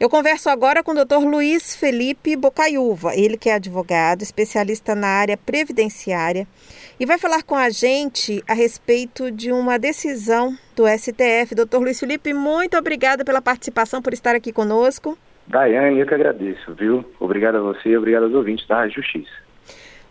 Eu converso agora com o Dr. Luiz Felipe Bocaiúva, ele que é advogado, especialista na área previdenciária, e vai falar com a gente a respeito de uma decisão do STF. Dr. Luiz Felipe, muito obrigada pela participação, por estar aqui conosco. Daiane, eu que agradeço, viu? Obrigado a você e obrigado aos ouvintes da Justiça.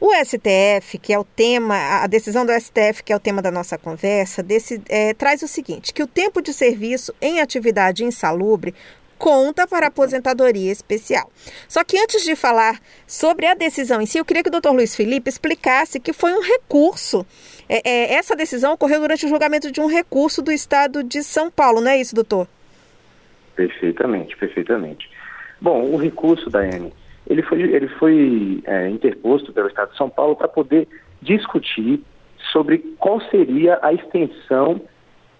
O STF, que é o tema, a decisão do STF, que é o tema da nossa conversa, desse, é, traz o seguinte: que o tempo de serviço em atividade insalubre conta para a aposentadoria especial. Só que antes de falar sobre a decisão em si, eu queria que o doutor Luiz Felipe explicasse que foi um recurso. É, é, essa decisão ocorreu durante o julgamento de um recurso do Estado de São Paulo, não é isso, doutor? Perfeitamente, perfeitamente. Bom, o recurso, Daiane, ele foi, ele foi é, interposto pelo Estado de São Paulo para poder discutir sobre qual seria a extensão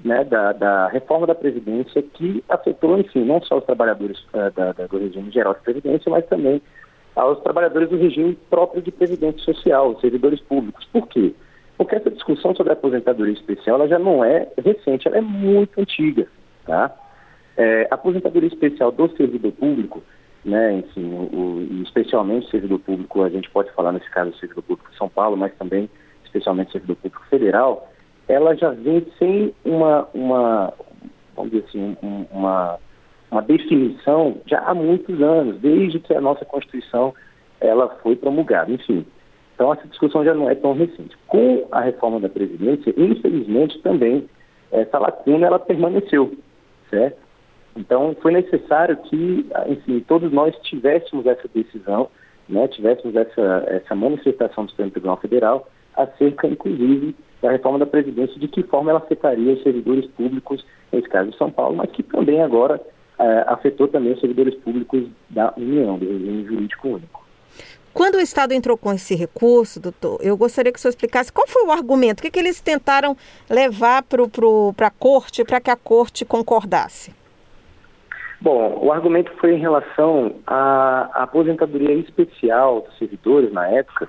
né, da, da, reforma da Previdência que afetou, enfim, não só os trabalhadores uh, da, da, do regime geral de Previdência, mas também aos trabalhadores do regime próprio de Previdência Social, os servidores públicos. Por quê? Porque essa discussão sobre a aposentadoria especial ela já não é recente, ela é muito antiga. Tá? É, a aposentadoria especial do servidor público, né, enfim, o, o, especialmente servidor público, a gente pode falar nesse caso do servidor público de São Paulo, mas também especialmente servidor público federal, ela já vem sem uma, uma vamos dizer assim, um, uma, uma definição já há muitos anos, desde que a nossa Constituição ela foi promulgada, enfim. Então essa discussão já não é tão recente. Com a reforma da Previdência, infelizmente também essa lacuna ela permaneceu, certo? Então foi necessário que, enfim, todos nós tivéssemos essa decisão, né, tivéssemos essa, essa manifestação do Supremo Tribunal Federal acerca, inclusive, da reforma da Previdência, de que forma ela afetaria os servidores públicos, nesse caso de São Paulo, mas que também agora eh, afetou também os servidores públicos da União, do regime jurídico único. Quando o Estado entrou com esse recurso, doutor, eu gostaria que o senhor explicasse qual foi o argumento, o que, que eles tentaram levar para a corte, para que a corte concordasse? Bom, o argumento foi em relação à aposentadoria especial dos servidores na época,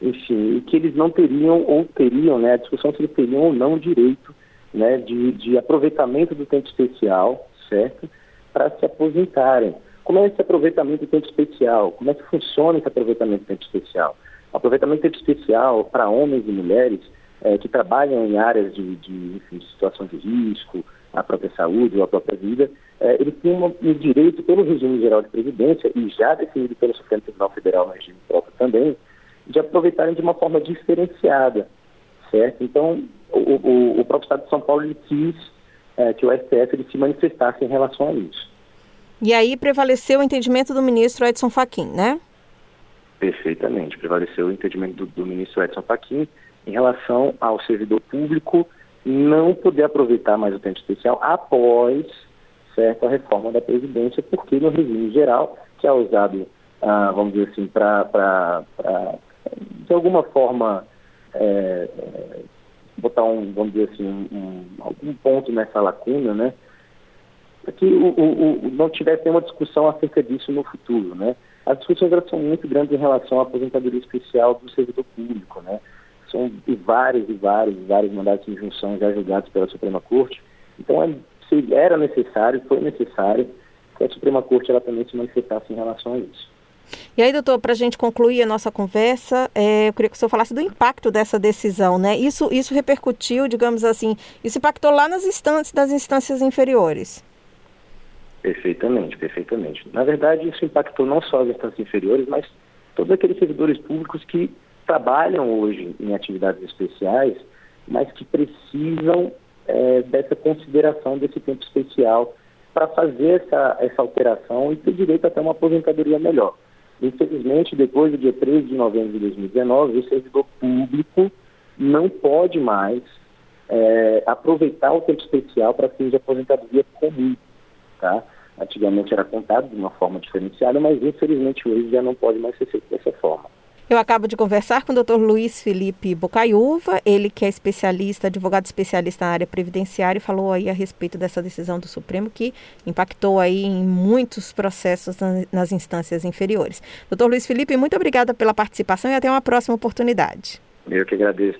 enfim, que eles não teriam ou teriam, né, a discussão se eles teriam ou não direito, né, de, de aproveitamento do tempo especial, certo, para se aposentarem. Como é esse aproveitamento do tempo especial? Como é que funciona esse aproveitamento do tempo especial? O aproveitamento do tempo especial para homens e mulheres é, que trabalham em áreas de, de, enfim, de, situação de risco, a própria saúde ou a própria vida, é, eles têm um, um direito pelo regime geral de previdência e já definido pelo Supremo Tribunal Federal no regime próprio também, de aproveitarem de uma forma diferenciada, certo? Então, o, o, o próprio Estado de São Paulo quis é, que o STF ele se manifestasse em relação a isso. E aí prevaleceu o entendimento do ministro Edson Fachin, né? Perfeitamente, prevaleceu o entendimento do, do ministro Edson Fachin em relação ao servidor público não poder aproveitar mais o tempo especial após certo, a reforma da Previdência, porque no regime geral, que é usado, ah, vamos dizer assim, para de alguma forma, é, é, botar um, vamos dizer assim, um, algum ponto nessa lacuna, né? Para que o, o, o, não tivesse nenhuma discussão acerca disso no futuro, né? As discussões são muito grandes em relação à aposentadoria especial do servidor público, né? São vários e vários e vários mandatos de injunção já julgados pela Suprema Corte. Então, é, era necessário, foi necessário que a Suprema Corte ela também se manifestasse em relação a isso. E aí, doutor, para a gente concluir a nossa conversa, é, eu queria que o senhor falasse do impacto dessa decisão, né? Isso, isso repercutiu, digamos assim, isso impactou lá nas instâncias, das instâncias inferiores. Perfeitamente, perfeitamente. Na verdade, isso impactou não só as instâncias inferiores, mas todos aqueles servidores públicos que trabalham hoje em atividades especiais, mas que precisam é, dessa consideração desse tempo especial para fazer essa, essa alteração e ter direito até uma aposentadoria melhor. Infelizmente, depois do dia 13 de novembro de 2019, o servidor público não pode mais é, aproveitar o tempo especial para fins de aposentadoria comum. Tá? Antigamente era contado de uma forma diferenciada, mas infelizmente hoje já não pode mais ser feito dessa forma. Eu acabo de conversar com o Dr. Luiz Felipe Bocaiúva, ele que é especialista, advogado especialista na área previdenciária, e falou aí a respeito dessa decisão do Supremo que impactou aí em muitos processos nas instâncias inferiores. Dr. Luiz Felipe, muito obrigada pela participação e até uma próxima oportunidade. Eu que agradeço.